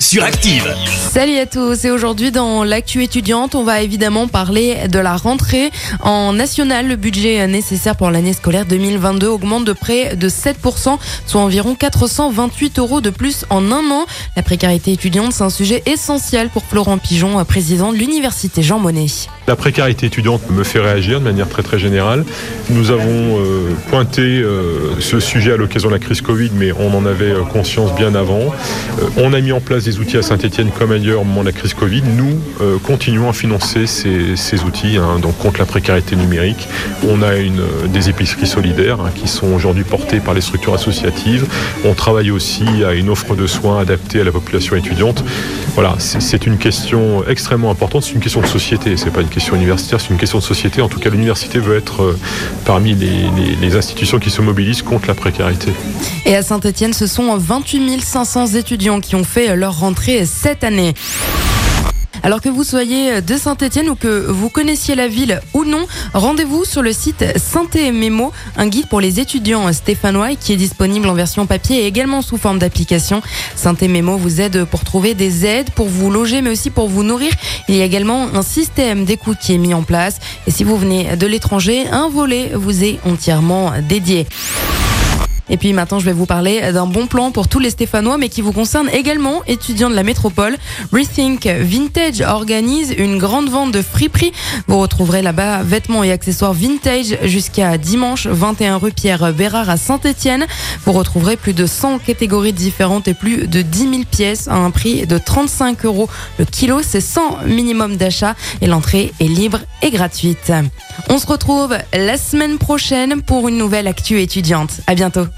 sur Active. Salut à tous et aujourd'hui dans l'actu étudiante on va évidemment parler de la rentrée en national. Le budget nécessaire pour l'année scolaire 2022 augmente de près de 7%, soit environ 428 euros de plus en un an. La précarité étudiante c'est un sujet essentiel pour Florent Pigeon, président de l'université Jean Monnet. La précarité étudiante me fait réagir de manière très très générale. Nous avons euh, pointé euh, ce sujet à l'occasion de la crise Covid, mais on en avait euh, conscience bien avant. Euh, on a mis en place des outils à Saint-Etienne comme ailleurs au moment de la crise Covid. Nous euh, continuons à financer ces, outils hein, donc contre la précarité numérique. On a euh, des épiceries solidaires hein, qui sont aujourd'hui portées par les structures associatives. On travaille aussi à une offre de soins adaptée à la population étudiante. Voilà, c'est une question extrêmement importante. C'est une question de société. C'est pas une question universitaire, c'est une question de société. En tout cas, l'université veut être euh, parmi les, les- les institutions qui se mobilisent contre la précarité. Et à Saint-Etienne, ce sont 28 500 étudiants qui ont fait leur rentrée cette année. Alors que vous soyez de Saint-Etienne ou que vous connaissiez la ville ou non, rendez-vous sur le site Synthé Mémo, un guide pour les étudiants stéphanois qui est disponible en version papier et également sous forme d'application. Synthé Mémo vous aide pour trouver des aides, pour vous loger mais aussi pour vous nourrir. Il y a également un système d'écoute qui est mis en place et si vous venez de l'étranger, un volet vous est entièrement dédié. Et puis maintenant, je vais vous parler d'un bon plan pour tous les Stéphanois, mais qui vous concerne également, étudiants de la métropole. Rethink Vintage organise une grande vente de friperies. Vous retrouverez là-bas vêtements et accessoires vintage jusqu'à dimanche 21 rue Pierre Bérard à Saint-Etienne. Vous retrouverez plus de 100 catégories différentes et plus de 10 000 pièces à un prix de 35 euros le kilo. C'est sans minimum d'achat et l'entrée est libre et gratuite. On se retrouve la semaine prochaine pour une nouvelle actu étudiante. À bientôt.